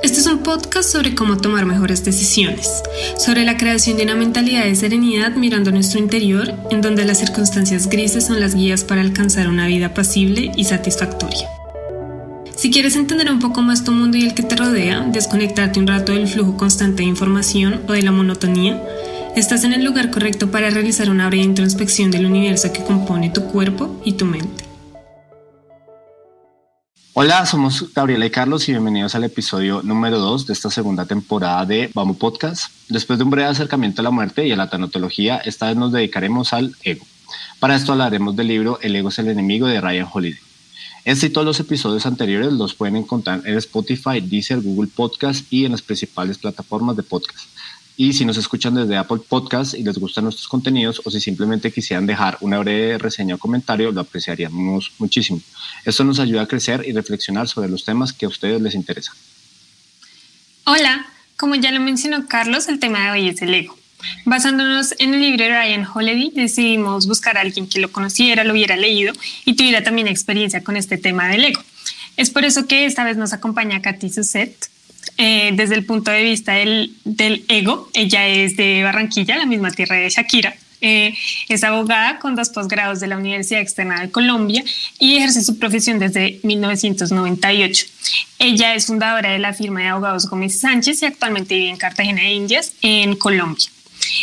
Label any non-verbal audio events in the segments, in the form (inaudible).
Este es un podcast sobre cómo tomar mejores decisiones, sobre la creación de una mentalidad de serenidad mirando nuestro interior, en donde las circunstancias grises son las guías para alcanzar una vida pasible y satisfactoria. Si quieres entender un poco más tu mundo y el que te rodea, desconectarte un rato del flujo constante de información o de la monotonía, estás en el lugar correcto para realizar una breve introspección del universo que compone tu cuerpo y tu mente. Hola, somos Gabriela y Carlos y bienvenidos al episodio número 2 de esta segunda temporada de Vamos Podcast. Después de un breve acercamiento a la muerte y a la tanatología, esta vez nos dedicaremos al ego. Para esto hablaremos del libro El ego es el enemigo de Ryan Holiday. Este y todos los episodios anteriores los pueden encontrar en Spotify, Deezer, Google Podcast y en las principales plataformas de podcast. Y si nos escuchan desde Apple Podcast y les gustan nuestros contenidos o si simplemente quisieran dejar una breve reseña o comentario, lo apreciaríamos muchísimo. Esto nos ayuda a crecer y reflexionar sobre los temas que a ustedes les interesan. Hola, como ya lo mencionó Carlos, el tema de hoy es el ego. Basándonos en el libro de Ryan Holiday, decidimos buscar a alguien que lo conociera, lo hubiera leído y tuviera también experiencia con este tema del ego. Es por eso que esta vez nos acompaña Katy Suset, eh, desde el punto de vista del, ego. Ella es de Barranquilla, la misma tierra de Shakira. Eh, es abogada con dos posgrados de la Universidad Externa de Colombia y ejerce su profesión desde 1998. Ella es fundadora de la firma de abogados Gómez Sánchez y actualmente vive en Cartagena de Indias, en Colombia.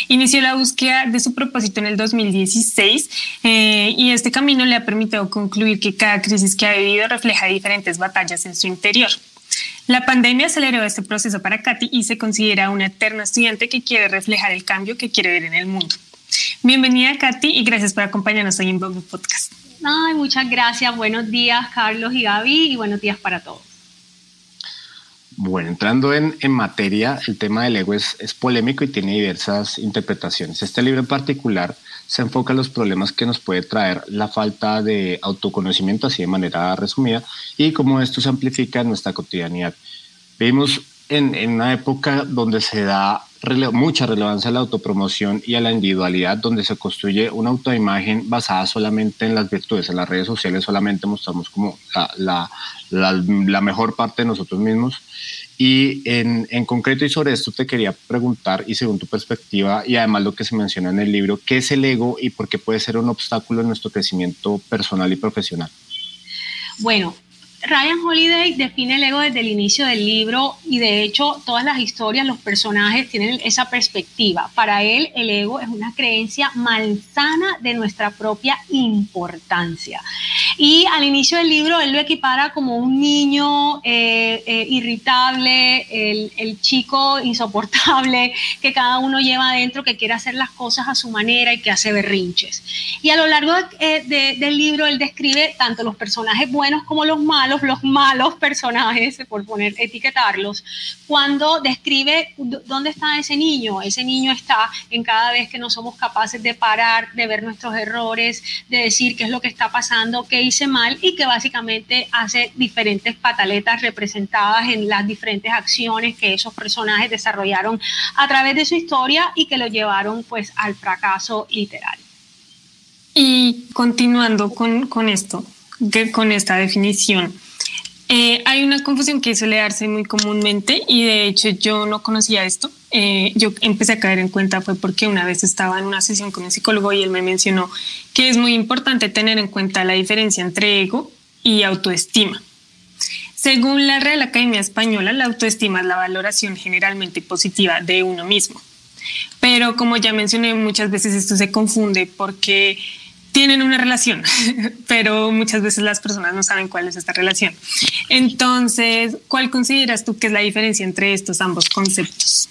Inició la búsqueda de su propósito en el 2016 eh, y este camino le ha permitido concluir que cada crisis que ha vivido refleja diferentes batallas en su interior. La pandemia aceleró este proceso para Katy y se considera una eterna estudiante que quiere reflejar el cambio que quiere ver en el mundo. Bienvenida, Katy, y gracias por acompañarnos hoy en Bobo Podcast. Ay, muchas gracias. Buenos días, Carlos y Gaby, y buenos días para todos. Bueno, entrando en, en materia, el tema del ego es, es, polémico y tiene diversas interpretaciones. Este libro en particular se enfoca en los problemas que nos puede traer la falta de autoconocimiento, así de manera resumida, y cómo esto se amplifica en nuestra cotidianidad. Vivimos en, en una época donde se da mucha relevancia a la autopromoción y a la individualidad, donde se construye una autoimagen basada solamente en las virtudes. En las redes sociales solamente mostramos como la, la, la mejor parte de nosotros mismos. Y en, en, concreto y sobre esto te quería preguntar, y según tu perspectiva, y además lo que se menciona en el libro, ¿qué es el ego y por qué puede ser un obstáculo en nuestro crecimiento personal y profesional? Bueno, Ryan Holiday define el ego desde el inicio del libro y de hecho todas las historias, los personajes tienen esa perspectiva. Para él el ego es una creencia malsana de nuestra propia importancia. Y al inicio del libro él lo equipara como un niño eh, eh, irritable, el, chico insoportable que cada uno lleva adentro, que quiere hacer las cosas a su manera y que hace berrinches. Y a lo largo eh, del libro él describe tanto los personajes buenos como los malos los malos personajes, por poner, etiquetarlos, cuando describe dónde está ese niño. Ese niño está en cada vez que no somos capaces de parar, de ver nuestros errores, de decir qué es lo que está pasando, qué hice mal y que básicamente hace diferentes pataletas representadas en las diferentes acciones que esos personajes desarrollaron a través de su historia y que lo llevaron pues al fracaso literal. Y continuando con, con esto, que, con esta definición, eh, hay una confusión que suele darse muy comúnmente y de hecho yo no conocía esto. Eh, yo empecé a caer en cuenta fue porque una vez estaba en una sesión con un psicólogo y él me mencionó que es muy importante tener en cuenta la diferencia entre ego y autoestima. Según la Real Academia Española, la autoestima es la valoración generalmente positiva de uno mismo. Pero como ya mencioné, muchas veces esto se confunde porque tienen una relación, (laughs) pero muchas veces las personas no saben cuál es esta relación. Entonces, ¿cuál consideras tú que es la diferencia entre estos ambos conceptos?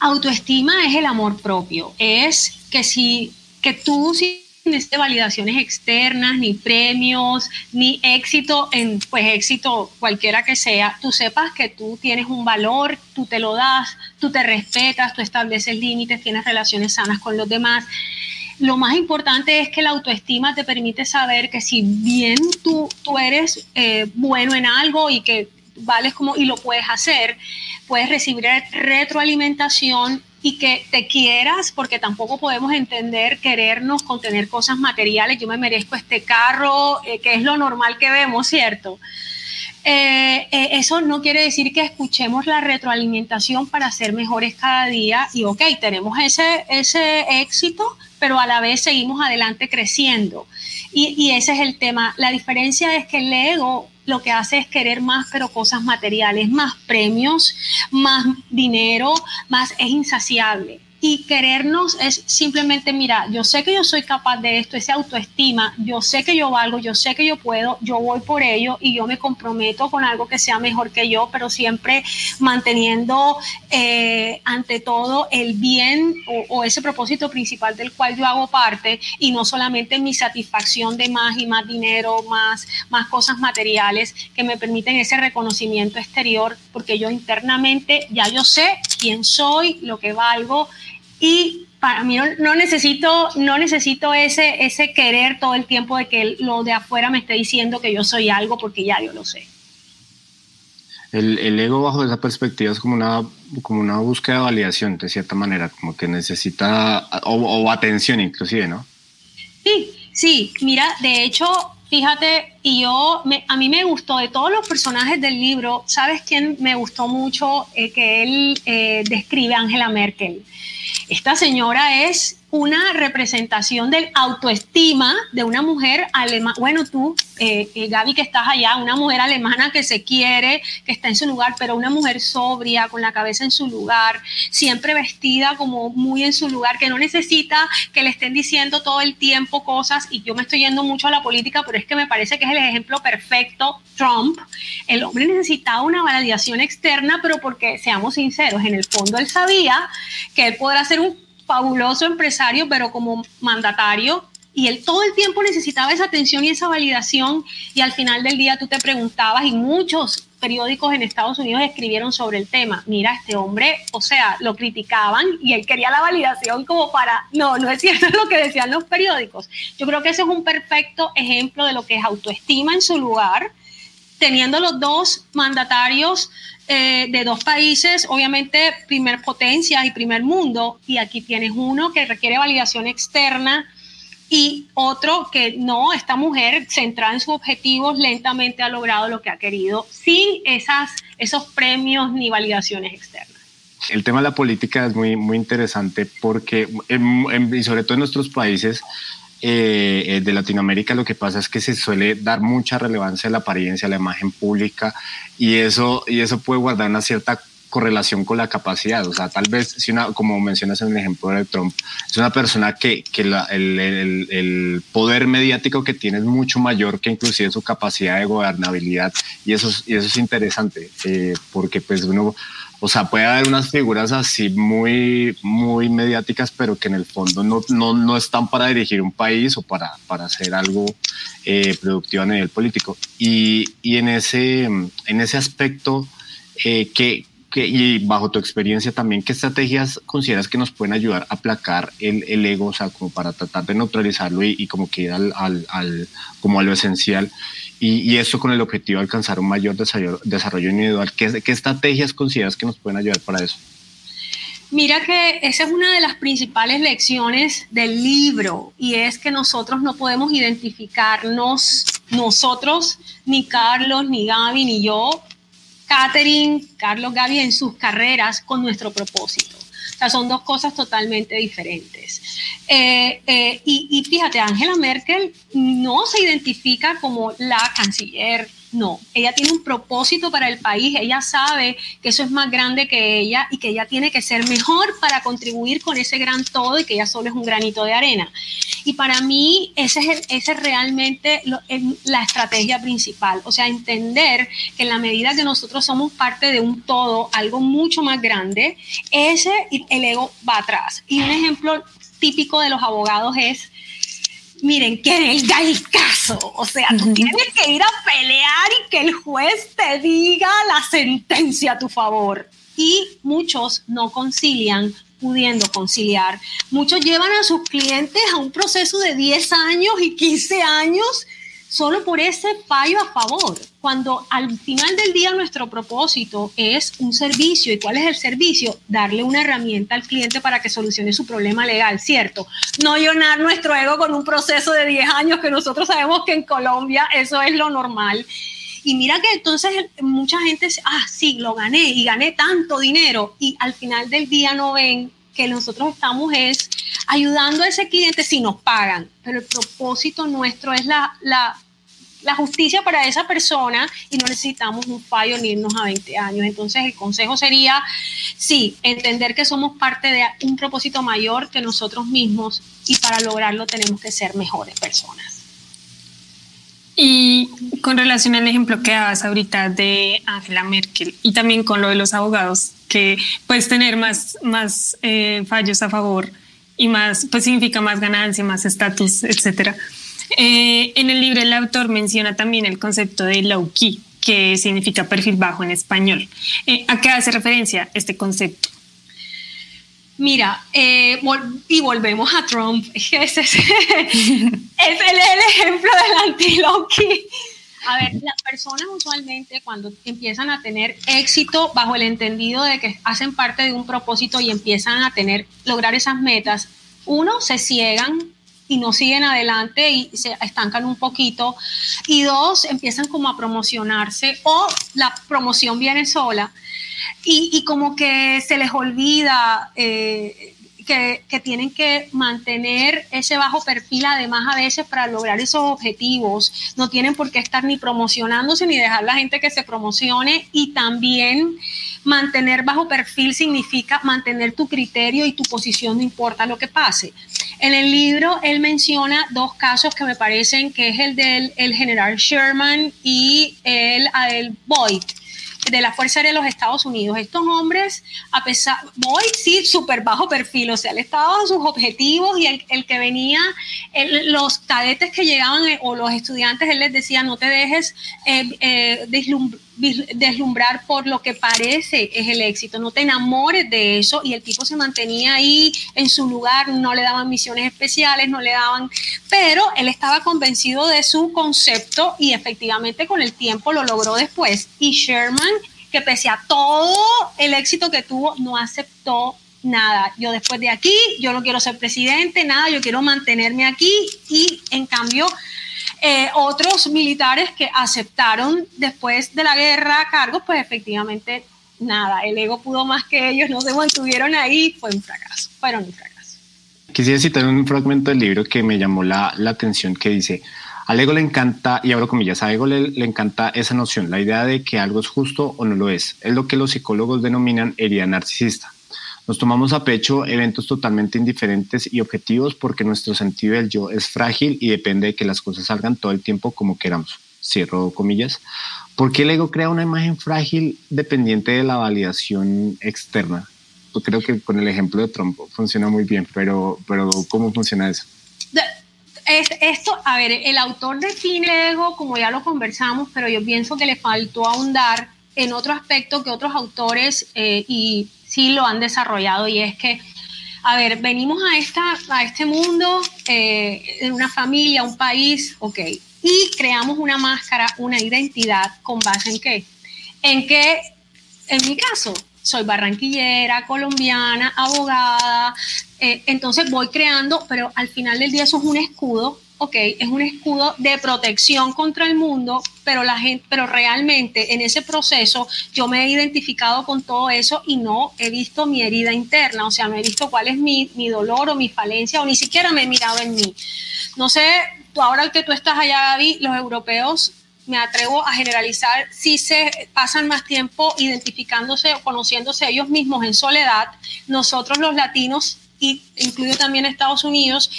Autoestima es el amor propio, es que si que tú si necesite validaciones externas, ni premios, ni éxito en, pues éxito cualquiera que sea, tú sepas que tú tienes un valor, tú te lo das, tú te respetas, tú estableces límites, tienes relaciones sanas con los demás. Lo más importante es que la autoestima te permite saber que si bien tú, tú eres eh, bueno en algo y que vales como y lo puedes hacer, puedes recibir retroalimentación y que te quieras, porque tampoco podemos entender querernos con tener cosas materiales. Yo me merezco este carro, eh, que es lo normal que vemos, ¿cierto? Eh, eso no quiere decir que escuchemos la retroalimentación para ser mejores cada día y, ok, tenemos ese, ese éxito, pero a la vez seguimos adelante creciendo. Y, y ese es el tema. La diferencia es que el ego lo que hace es querer más, pero cosas materiales, más premios, más dinero, más es insaciable y querernos es simplemente, mira, yo sé que yo soy capaz de esto, esa autoestima, yo sé que yo valgo, yo sé que yo puedo, yo voy por ello y yo me comprometo con algo que sea mejor que yo, pero siempre manteniendo eh, ante todo el bien o, ese propósito principal del cual yo hago parte y no solamente mi satisfacción de más y más dinero, más, más cosas materiales que me permiten ese reconocimiento exterior, porque yo internamente ya yo sé quién soy, lo que valgo y para mí no, necesito, no necesito ese, ese querer todo el tiempo de que lo de afuera me esté diciendo que yo soy algo porque ya yo lo sé. El, el, ego bajo esa perspectiva es como una, como una búsqueda de validación, de cierta manera, como que necesita, o, atención inclusive, ¿no? Sí, sí, mira, de hecho, fíjate, y yo, a mí me gustó de todos los personajes del libro, ¿sabes quién me gustó mucho eh, que él eh, describe? Angela Merkel. Esta señora es una representación del autoestima de una mujer alemana. Bueno, tú, eh, eh, Gaby, que estás allá, una mujer alemana que se quiere, que está en su lugar, pero una mujer sobria, con la cabeza en su lugar, siempre vestida como muy en su lugar, que no necesita que le estén diciendo todo el tiempo cosas. Y yo me estoy yendo mucho a la política, pero es que me parece que es el ejemplo perfecto. Trump, el hombre necesitaba una validación externa, pero porque, seamos sinceros, en el fondo él sabía que él podrá ser un fabuloso empresario, pero como mandatario, y él todo el tiempo necesitaba esa atención y esa validación, y al final del día tú te preguntabas, y muchos periódicos en Estados Unidos escribieron sobre el tema, mira, este hombre, o sea, lo criticaban y él quería la validación como para, no, no es cierto (laughs) lo que decían los periódicos. Yo creo que ese es un perfecto ejemplo de lo que es autoestima en su lugar, teniendo los dos mandatarios eh, de dos países, obviamente primer potencia y primer mundo, y aquí tienes uno que requiere validación externa y otro que no, esta mujer centrada en sus objetivos lentamente ha logrado lo que ha querido sin esas, esos premios ni validaciones externas. El tema de la política es muy, muy interesante porque, y sobre todo en nuestros países, eh, eh, de Latinoamérica lo que pasa es que se suele dar mucha relevancia a la apariencia, a la imagen pública y eso, y eso puede guardar una cierta correlación con la capacidad. O sea, tal vez, si una, como mencionas en el ejemplo de Trump, es una persona que, que el, el, el, poder mediático que tiene es mucho mayor que inclusive su capacidad de gobernabilidad. Y eso, y eso es interesante, eh, porque pues uno o sea, puede haber unas figuras así muy, muy mediáticas, pero que en el fondo no, no, no están para dirigir un país o para, para hacer algo eh, productivo a nivel político. Y, y en, ese, en ese aspecto, eh, que, que, y bajo tu experiencia también, ¿qué estrategias consideras que nos pueden ayudar a aplacar el, el ego, o sea, como para tratar de neutralizarlo y, y como que ir al, al, al, como a lo esencial? y, eso con el objetivo de alcanzar un mayor desarrollo, individual. ¿Qué, ¿Qué, estrategias consideras que nos pueden ayudar para eso? Mira que esa es una de las principales lecciones del libro y es que nosotros no podemos identificarnos, nosotros, ni Carlos, ni Gaby, ni yo, Catherine, Carlos, Gaby, en sus carreras con nuestro propósito. O sea, son dos cosas totalmente diferentes. Eh, eh, y, y, fíjate, Angela Merkel no se identifica como la canciller no, ella tiene un propósito para el país, ella sabe que eso es más grande que ella y que ella tiene que ser mejor para contribuir con ese gran todo y que ella solo es un granito de arena. Y para mí ese es, ese es realmente la estrategia principal, o sea, entender que en la medida que nosotros somos parte de un todo, algo mucho más grande, ese el ego va atrás. Y un ejemplo típico de los abogados es miren, que él da el caso. O sea, tú tienes que ir a pelear y que el juez te diga la sentencia a tu favor. Y muchos no concilian pudiendo conciliar. Muchos llevan a sus clientes a un proceso de 10 años y 15 años solo por ese fallo a favor, cuando al final del día nuestro propósito es un servicio. ¿Y cuál es el servicio? Darle una herramienta al cliente para que solucione su problema legal, ¿cierto? No llenar nuestro ego con un proceso de 10 años que nosotros sabemos que en Colombia eso es lo normal. Y mira que entonces mucha gente dice, ah, sí, lo gané y gané tanto dinero y al final del día no ven que nosotros estamos es ayudando a ese cliente si nos pagan, pero el propósito nuestro es la, la, la justicia para esa persona y no necesitamos un fallo ni irnos a 20 años. Entonces el consejo sería, sí, entender que somos parte de un propósito mayor que nosotros mismos y para lograrlo tenemos que ser mejores personas. Y con relación al ejemplo que dabas ahorita de Angela Merkel y también con lo de los abogados, que puedes tener más, más eh, fallos a favor y más, pues significa más ganancia, más estatus, etcétera. Eh, en el libro el autor menciona también el concepto de low key, que significa perfil bajo en español. Eh, ¿A qué hace referencia este concepto? Mira, eh, y volvemos a Trump. (laughs) Ese es, el, ejemplo del anti-Loki. A ver, las personas usualmente cuando empiezan a tener éxito bajo el entendido de que hacen parte de un propósito y empiezan a tener, lograr esas metas, uno, se ciegan y no siguen adelante y se estancan un poquito. Y dos, empiezan como a promocionarse o la promoción viene sola y, como que se les olvida eh, que, tienen que mantener ese bajo perfil además a veces para lograr esos objetivos. No tienen por qué estar ni promocionándose ni dejar la gente que se promocione y también mantener bajo perfil significa mantener tu criterio y tu posición no importa lo que pase. En el libro él menciona dos casos que me parecen que es el del el general Sherman y el, el Boyd de la Fuerza Aérea de los Estados Unidos. Estos hombres, a pesar, voy sí, súper bajo perfil, o sea, él estaba sus objetivos y el, que venía, los cadetes que llegaban eh, o los estudiantes, él les decía, no te dejes eh, eh, deslumbrar por lo que parece es el éxito, no te enamores de eso. Y el tipo se mantenía ahí en su lugar, no le daban misiones especiales, no le daban, pero él estaba convencido de su concepto y efectivamente con el tiempo lo logró después. Y Sherman, que pese a todo el éxito que tuvo, no aceptó nada, yo después de aquí, yo no quiero ser presidente, nada, yo quiero mantenerme aquí y en cambio eh, otros militares que aceptaron después de la guerra cargos, pues efectivamente nada, el ego pudo más que ellos, no se mantuvieron ahí, fue un fracaso, fueron un fracaso. Quisiera citar un fragmento del libro que me llamó la, la atención que dice, al ego le encanta, y abro comillas, a ego le, le, encanta esa noción, la idea de que algo es justo o no lo es. Es lo que los psicólogos denominan herida narcisista. Nos tomamos a pecho eventos totalmente indiferentes y objetivos porque nuestro sentido del yo es frágil y depende de que las cosas salgan todo el tiempo como queramos. Cierro comillas. ¿Por qué el ego crea una imagen frágil dependiente de la validación externa? Yo creo que con el ejemplo de Trump funciona muy bien, pero, pero ¿cómo funciona eso? esto, a ver, el autor define ego como ya lo conversamos, pero yo pienso que le faltó ahondar en otro aspecto que otros autores eh, y sí lo han desarrollado y es que, a ver, venimos a, esta, a este mundo, eh, una familia, un país, ok, y creamos una máscara, una identidad con base en qué? En que, en mi caso, soy barranquillera, colombiana, abogada, eh, entonces voy creando, pero al final del día eso es un escudo ok, es un escudo de protección contra el mundo, pero, la gente, pero realmente en ese proceso yo me he identificado con todo eso y no he visto mi herida interna, o sea, no he visto cuál es mi, mi dolor o mi falencia o ni siquiera me he mirado en mí. No sé, tú ahora que tú estás allá, Gaby, los europeos me atrevo a generalizar, si se pasan más tiempo identificándose o conociéndose ellos mismos en soledad, nosotros los latinos y incluyo también Estados Unidos,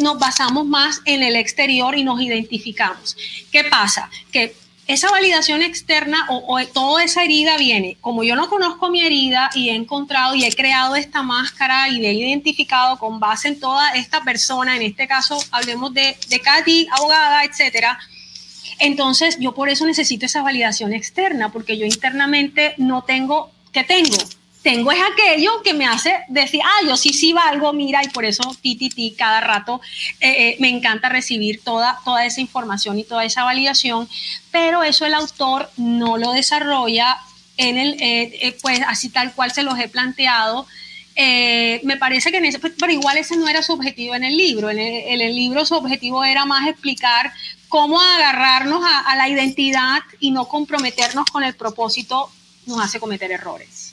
nos basamos más en el exterior y nos identificamos. ¿Qué pasa? Que esa validación externa o, toda esa herida viene, como yo no conozco mi herida y he encontrado y he creado esta máscara y he identificado con base en toda esta persona, en este caso hablemos de, de Katy, abogada, etcétera. Entonces yo por eso necesito esa validación externa, porque yo internamente no tengo, ¿qué tengo? Tengo es aquello que me hace decir, ah, yo sí, sí valgo, mira, y por eso ti, ti, ti, cada rato eh, eh, me encanta recibir toda, toda esa información y toda esa validación, pero eso el autor no lo desarrolla en el, eh, pues así tal cual se los he planteado. me parece que en ese, pero igual ese no era su objetivo en el libro. En el, libro su objetivo era más explicar cómo agarrarnos a la identidad y no comprometernos con el propósito nos hace cometer errores.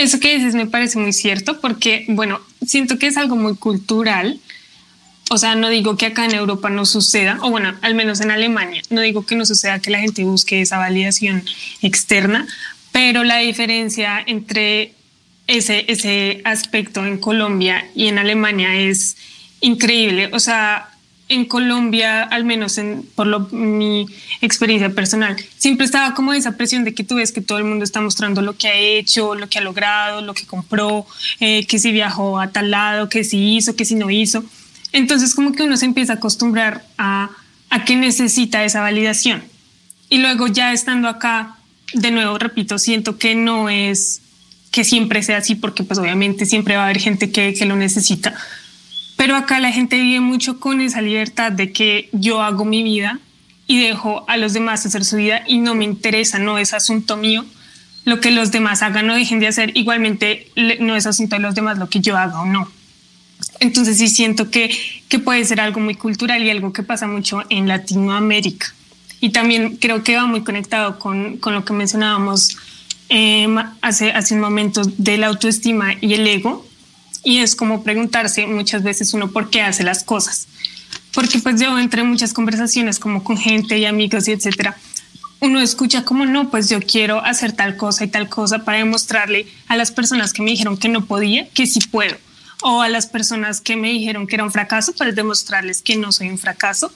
Eso que dices me parece muy cierto porque, bueno, siento que es algo muy cultural. O sea, no digo que acá en Europa no suceda, o bueno, al menos en Alemania, no digo que no suceda que la gente busque esa validación externa, pero la diferencia entre ese, ese aspecto en Colombia y en Alemania es increíble. O sea, en Colombia, al menos en, por lo, mi experiencia personal, siempre estaba como esa presión de que tú ves que todo el mundo está mostrando lo que ha hecho, lo que ha logrado, lo que compró, eh, que si viajó a tal lado, que si hizo, que si no hizo. Entonces como que uno se empieza a acostumbrar a, a que necesita esa validación. Y luego ya estando acá, de nuevo, repito, siento que no es que siempre sea así, porque pues obviamente siempre va a haber gente que, que lo necesita pero acá la gente vive mucho con esa libertad de que yo hago mi vida y dejo a los demás hacer su vida y no me interesa, no es asunto mío lo que los demás hagan o dejen de hacer. Igualmente no es asunto de los demás lo que yo haga o no. Entonces sí siento que, que puede ser algo muy cultural y algo que pasa mucho en Latinoamérica. Y también creo que va muy conectado con, con lo que mencionábamos eh, hace, hace un momento de la autoestima y el ego, y es como preguntarse muchas veces uno por qué hace las cosas. Porque pues yo entre muchas conversaciones como con gente y amigos y etcétera, uno escucha como no, pues yo quiero hacer tal cosa y tal cosa para demostrarle a las personas que me dijeron que no podía, que sí puedo. O a las personas que me dijeron que era un fracaso para demostrarles que no soy un fracaso.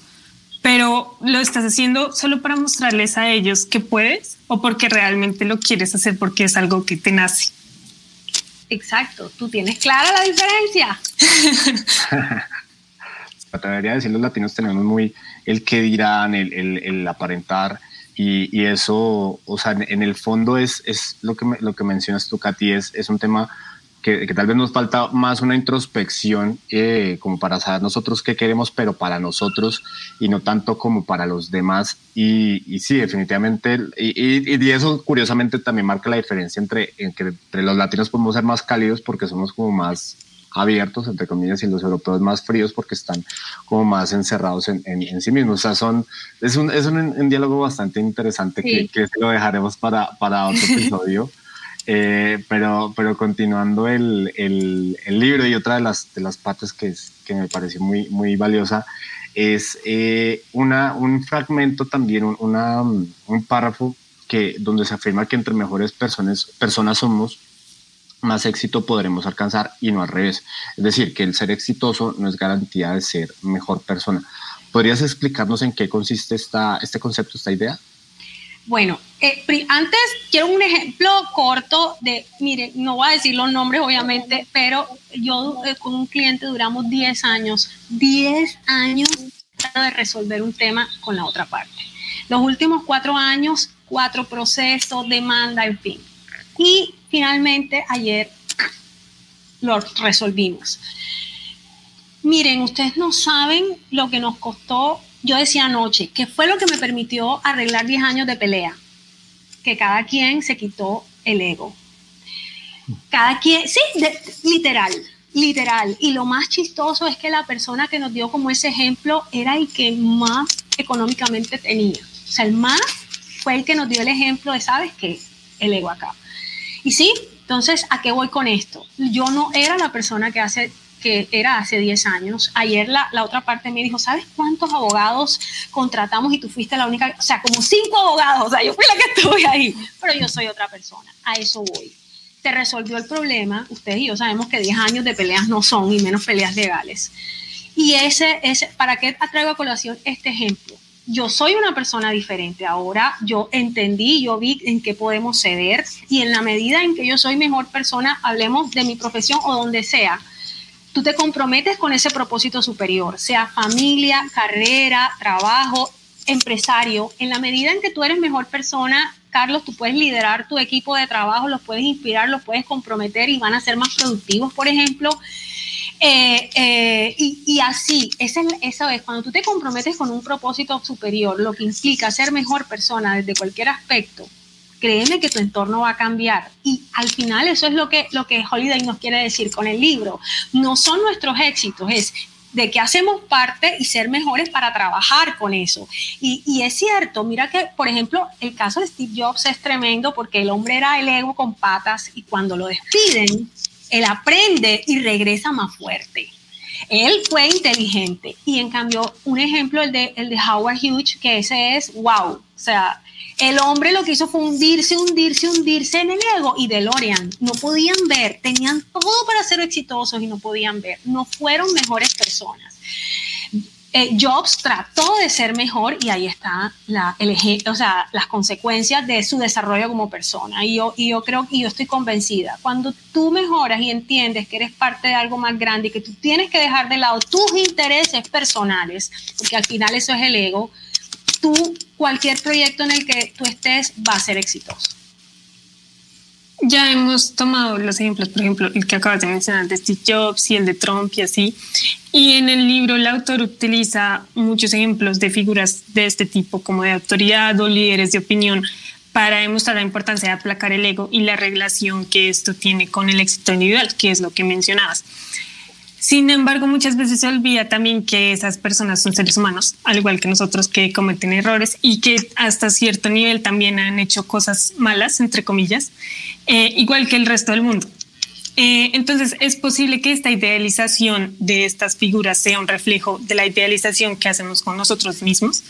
Pero lo estás haciendo solo para mostrarles a ellos que puedes o porque realmente lo quieres hacer porque es algo que te nace. Exacto, tú tienes clara la diferencia. (laughs) Me atrevería a decir, los latinos tenemos muy el que dirán, el, aparentar, y, eso, o sea, en, el fondo es, es lo, que lo que mencionas tú, Katy, es, es un tema que, tal vez nos falta más una introspección eh, como para saber nosotros qué queremos, pero para nosotros y no tanto como para los demás. Y, sí, definitivamente, y, y, eso curiosamente también marca la diferencia entre, entre los latinos podemos ser más cálidos porque somos como más abiertos, entre comillas, y los europeos más fríos porque están como más encerrados en, en, sí mismos. O sea, son, es un, es un, diálogo bastante interesante que, que, lo dejaremos para, para otro (laughs) episodio. Eh, pero, pero continuando el, el, libro y otra de las, de las partes que, que me pareció muy, muy valiosa es eh, una, un fragmento también, un, una, un párrafo que, donde se afirma que entre mejores personas, personas somos, más éxito podremos alcanzar y no al revés. Es decir, que el ser exitoso no es garantía de ser mejor persona. ¿Podrías explicarnos en qué consiste esta, este concepto, esta idea? Bueno, eh, antes quiero un ejemplo corto de, mire, no voy a decir los nombres obviamente, pero yo eh, con un cliente duramos 10 años, 10 años de resolver un tema con la otra parte. Los últimos cuatro años, cuatro procesos, demanda, en fin. Y finalmente ayer lo resolvimos. Miren, ustedes no saben lo que nos costó yo decía anoche, ¿qué fue lo que me permitió arreglar 10 años de pelea? Que cada quien se quitó el ego. Cada quien, sí, literal, literal. Y lo más chistoso es que la persona que nos dio como ese ejemplo era el que más económicamente tenía. O sea, el más fue el que nos dio el ejemplo de, ¿sabes qué? El ego acá. Y sí, entonces, ¿a qué voy con esto? Yo no era la persona que hace que era hace 10 años. Ayer la, la, otra parte me dijo, ¿sabes cuántos abogados contratamos y tú fuiste la única? O sea, como cinco abogados, o sea, yo fui la que (laughs) estuve ahí, pero yo soy otra persona, a eso voy. Se resolvió el problema, ustedes y yo sabemos que 10 años de peleas no son, y menos peleas legales. Y ese, ese ¿para qué traigo a colación este ejemplo? yo soy una persona diferente. Ahora yo entendí, yo vi en qué podemos ceder y en la medida en que yo soy mejor persona, hablemos de mi profesión o donde sea, tú te comprometes con ese propósito superior, sea familia, carrera, trabajo, empresario. En la medida en que tú eres mejor persona, Carlos, tú puedes liderar tu equipo de trabajo, los puedes inspirar, los puedes comprometer y van a ser más productivos, por ejemplo. Eh, eh, y, así, esa es, eso es, cuando tú te comprometes con un propósito superior, lo que implica ser mejor persona desde cualquier aspecto, créeme que tu entorno va a cambiar. Y al final eso es lo que, lo que Holiday nos quiere decir con el libro. No son nuestros éxitos, es de que hacemos parte y ser mejores para trabajar con eso. Y, y, es cierto, mira que, por ejemplo, el caso de Steve Jobs es tremendo porque el hombre era el ego con patas y cuando lo despiden, él aprende y regresa más fuerte. Él fue inteligente y en cambio un ejemplo el de, el de Howard Hughes, que ese es, wow, o sea, el hombre lo que hizo fue hundirse, hundirse, hundirse en el ego y DeLorean. No podían ver, tenían todo para ser exitosos y no podían ver. No fueron mejores personas. Eh, Jobs trató de ser mejor y ahí está la, o sea, las consecuencias de su desarrollo como persona. Y yo, y yo creo y yo estoy convencida, cuando tú mejoras y entiendes que eres parte de algo más grande y que tú tienes que dejar de lado tus intereses personales, porque al final eso es el ego, tú, cualquier proyecto en el que tú estés va a ser exitoso. Ya hemos tomado los ejemplos, por ejemplo, el que acabas de mencionar de Steve Jobs y el de Trump y así. Y en el libro el autor utiliza muchos ejemplos de figuras de este tipo, como de autoridad o líderes de opinión, para demostrar la importancia de aplacar el ego y la relación que esto tiene con el éxito individual, que es lo que mencionabas. Sin embargo, muchas veces se olvida también que esas personas son seres humanos, al igual que nosotros, que cometen errores y que hasta cierto nivel también han hecho cosas malas, entre comillas, eh, igual que el resto del mundo. Eh, entonces, es posible que esta idealización de estas figuras sea un reflejo de la idealización que hacemos con nosotros mismos.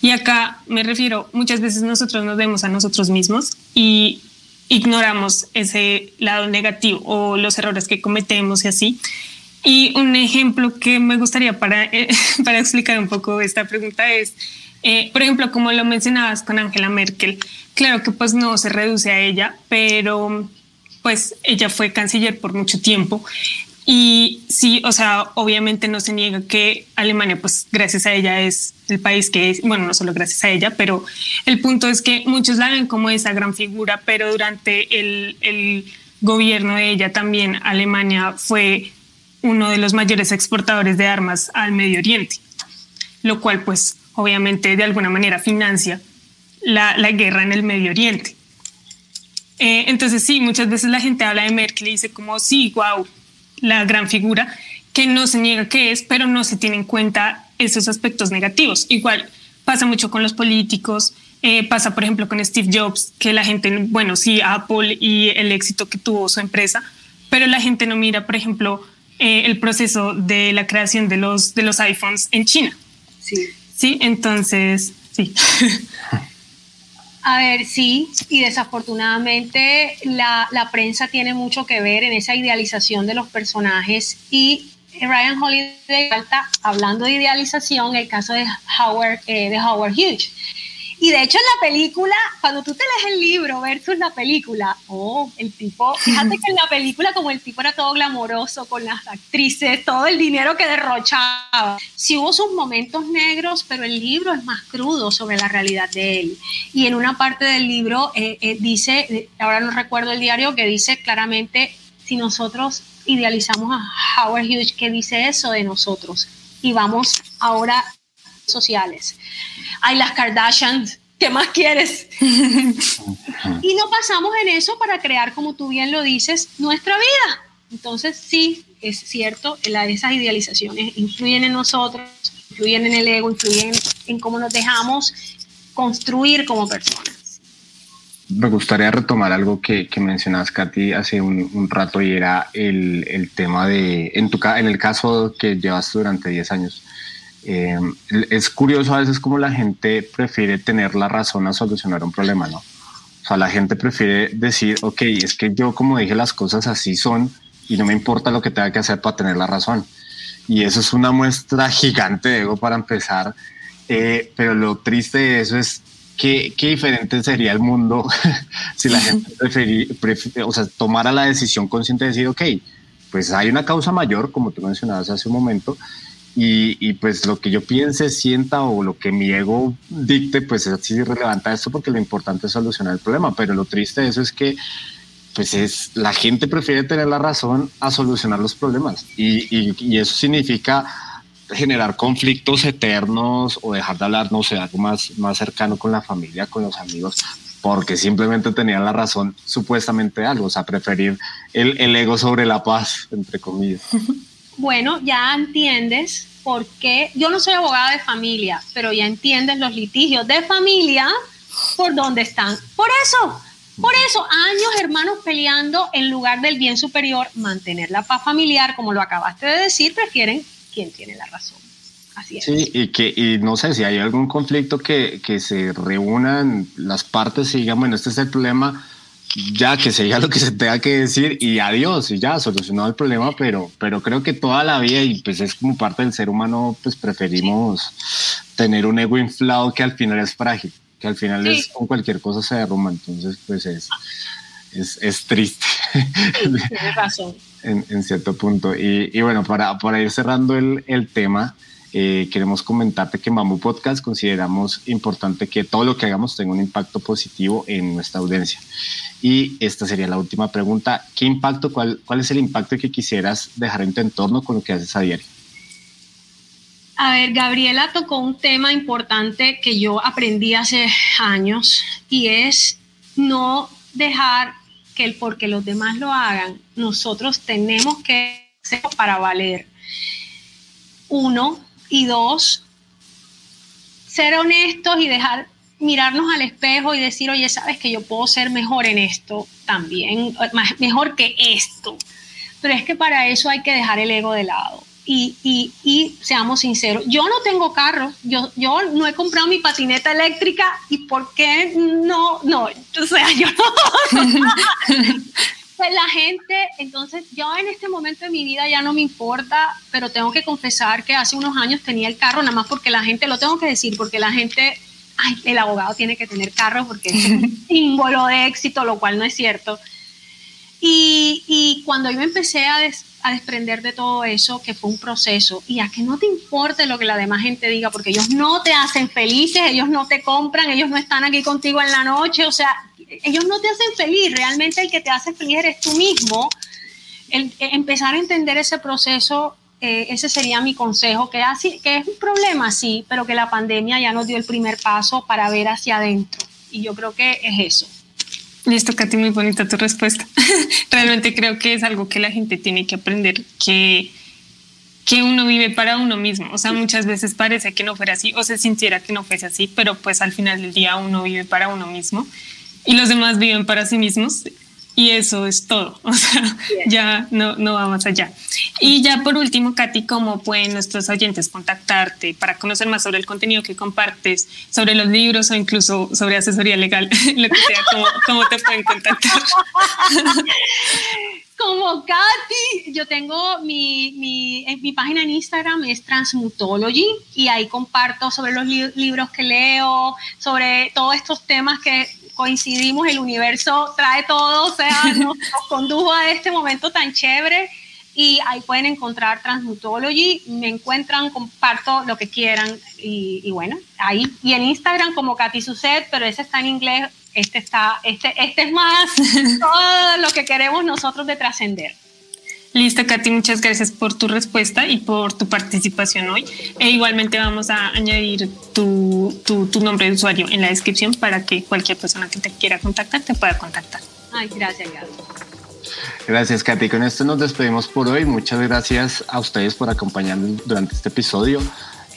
Y acá me refiero, muchas veces nosotros nos vemos a nosotros mismos y ignoramos ese lado negativo o los errores que cometemos y así. Y un ejemplo que me gustaría para, eh, (laughs) para explicar un poco esta pregunta es, eh, por ejemplo, como lo mencionabas con Angela Merkel, claro que pues no se reduce a ella, pero pues ella fue canciller por mucho tiempo. Y sí, o sea, obviamente no se niega que Alemania, pues gracias a ella es el país que es, bueno, no solo gracias a ella, pero el punto es que muchos la ven como esa gran figura, pero durante el, el gobierno de ella también Alemania fue uno de los mayores exportadores de armas al Medio Oriente, lo cual pues obviamente de alguna manera financia la, guerra en el Medio Oriente. Eh, entonces sí, muchas veces la gente habla de Merkel y dice como sí, wow, la gran figura, que no se niega que es, pero no se tiene en cuenta esos aspectos negativos. Igual pasa mucho con los políticos, eh, pasa por ejemplo con Steve Jobs, que la gente, bueno, sí, Apple y el éxito que tuvo su empresa, pero la gente no mira, por ejemplo, eh, el proceso de la creación de los, de los iPhones en China. Sí. Sí, entonces, sí. A ver, sí, y desafortunadamente la, la, prensa tiene mucho que ver en esa idealización de los personajes y Ryan Holiday falta hablando de idealización el caso de Howard, eh, de Howard Hughes y de hecho en la película, cuando tú te lees el libro versus la película, oh, el tipo, fíjate que en la película como el tipo era todo glamoroso con las actrices, todo el dinero que derrochaba, sí hubo sus momentos negros, pero el libro es más crudo sobre la realidad de él. Y en una parte del libro eh, eh, dice, ahora no recuerdo el diario, que dice claramente, si nosotros idealizamos a Howard Hughes, que dice eso de nosotros. Y vamos ahora sociales hay las Kardashians, ¿qué más quieres? (laughs) y no pasamos en eso para crear, como tú bien lo dices, nuestra vida. Entonces, sí, es cierto, esas idealizaciones influyen en nosotros, influyen en el ego, influyen en cómo nos dejamos construir como personas. Me gustaría retomar algo que, que mencionabas, Katy, hace un, rato y era el, el, tema de, en, tu, en el caso que llevas durante 10 años, eh, es curioso a veces como la gente prefiere tener la razón a solucionar un problema, ¿no? O sea, la gente prefiere decir, ok, es que yo como dije las cosas así son y no me importa lo que tenga que hacer para tener la razón. Y eso es una muestra (laughs) gigante de ego para empezar. Eh, pero lo triste de eso es que qué diferente sería el mundo (laughs) si la gente prefería, o sea, tomara la decisión consciente de decir, ok, pues hay una causa mayor, como tú mencionabas hace un momento, y, pues lo que yo piense, sienta o lo que mi ego dicte, pues es así relevante a esto porque lo importante es solucionar el problema. Pero lo triste de eso es que pues es la gente prefiere tener la razón a solucionar los problemas y, y, eso significa generar conflictos eternos o dejar de hablar, no sé, algo más, más cercano con la familia, con los amigos, porque simplemente tenían la razón supuestamente de algo, o sea, preferir el, el ego sobre la paz, entre comillas. (laughs) bueno, ya entiendes por qué, yo no soy abogada de familia, pero ya entiendes los litigios de familia por dónde están. Por eso, por eso, años hermanos peleando en lugar del bien superior, mantener la paz familiar, como lo acabaste de decir, prefieren quien tiene la razón. Así es. Sí, y que y no sé si hay algún conflicto que, que se reúnan las partes y digan, bueno, este es el problema, ya que se diga lo que se tenga que decir y adiós y ya solucionado el problema, pero, pero creo que toda la vida y pues es como parte del ser humano, pues preferimos tener un ego inflado que al final es frágil, que al final es con cualquier cosa se derrumba, entonces pues es, es, es triste. tienes razón. (laughs) en, en, cierto punto. Y, y, bueno, para, para ir cerrando el, el tema, eh, queremos comentarte que en Bamboo Podcast consideramos importante que todo lo que hagamos tenga un impacto positivo en nuestra audiencia. Y esta sería la última pregunta. ¿Qué impacto, cuál, cuál es el impacto que quisieras dejar en tu entorno con lo que haces a diario? A ver, Gabriela tocó un tema importante que yo aprendí hace años y es no dejar que el porque los demás lo hagan, nosotros tenemos que hacer para valer. Uno, y dos, ser honestos y dejar mirarnos al espejo y decir, oye, sabes que yo puedo ser mejor en esto también, mejor que esto. Pero es que para eso hay que dejar el ego de lado. Y, y, y, seamos sinceros, yo no tengo carro, yo, yo no he comprado mi patineta eléctrica y ¿por qué no? No, o sea, yo no. (laughs) La gente, entonces yo en este momento de mi vida ya no me importa, pero tengo que confesar que hace unos años tenía el carro, nada más porque la gente, lo tengo que decir, porque la gente, ay, el abogado tiene que tener carro porque es un (laughs) símbolo de éxito, lo cual no es cierto. Y, y cuando yo me empecé a, a, desprender de todo eso, que fue un proceso, y a que no te importe lo que la demás gente diga, porque ellos no te hacen felices, ellos no te compran, ellos no están aquí contigo en la noche, o sea, ellos no te hacen feliz, realmente el que te hace feliz eres tú mismo. El, empezar a entender ese proceso, eh, ese sería mi consejo, que, así, que es un problema, sí, pero que la pandemia ya nos dio el primer paso para ver hacia adentro. Y yo creo que es eso. Listo, Katy, muy bonita tu respuesta. (laughs) Realmente creo que es algo que la gente tiene que aprender, que, que uno vive para uno mismo. O sea, muchas veces parece que no fuera así o se sintiera que no fuese así, pero pues al final del día uno vive para uno mismo y los demás viven para sí mismos y eso es todo, (laughs) o sea, ya no, no va más allá. Y ya por último, Katy, ¿cómo pueden nuestros oyentes contactarte para conocer más sobre el contenido que compartes, sobre los libros o incluso sobre asesoría legal, (laughs) lo que sea, cómo, cómo te pueden contactar? (laughs) Como Katy, yo tengo mi, mi, mi, página en Instagram, es Transmutology, y ahí comparto sobre los li libros que leo, sobre todos estos temas que coincidimos, el universo trae todo, o sea, (laughs) nos, condujo a este momento tan chévere y ahí pueden encontrar Transmutology, me encuentran, comparto lo que quieran y, bueno, ahí. Y en Instagram como Katy Suset, pero ese está en inglés, este está, este, este es más (laughs) todo lo que queremos nosotros de trascender. Listo, Katy, muchas gracias por tu respuesta y por tu participación hoy. E igualmente vamos a añadir tu, tu, tu, nombre de usuario en la descripción para que cualquier persona que te quiera contactar te pueda contactar. Ay, gracias, Gaby. Gracias, Katy. Con esto nos despedimos por hoy. Muchas gracias a ustedes por acompañarnos durante este episodio.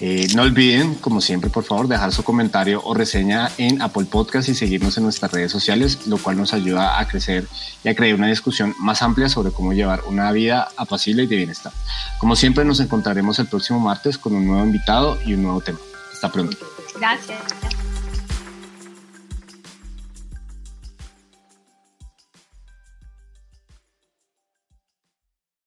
Eh, no olviden, como siempre, por favor, dejar su comentario o reseña en Apple Podcast y seguirnos en nuestras redes sociales, lo cual nos ayuda a crecer y a crear una discusión más amplia sobre cómo llevar una vida apacible y de bienestar. Como siempre, nos encontraremos el próximo martes con un nuevo invitado y un nuevo tema. Hasta pronto. Gracias.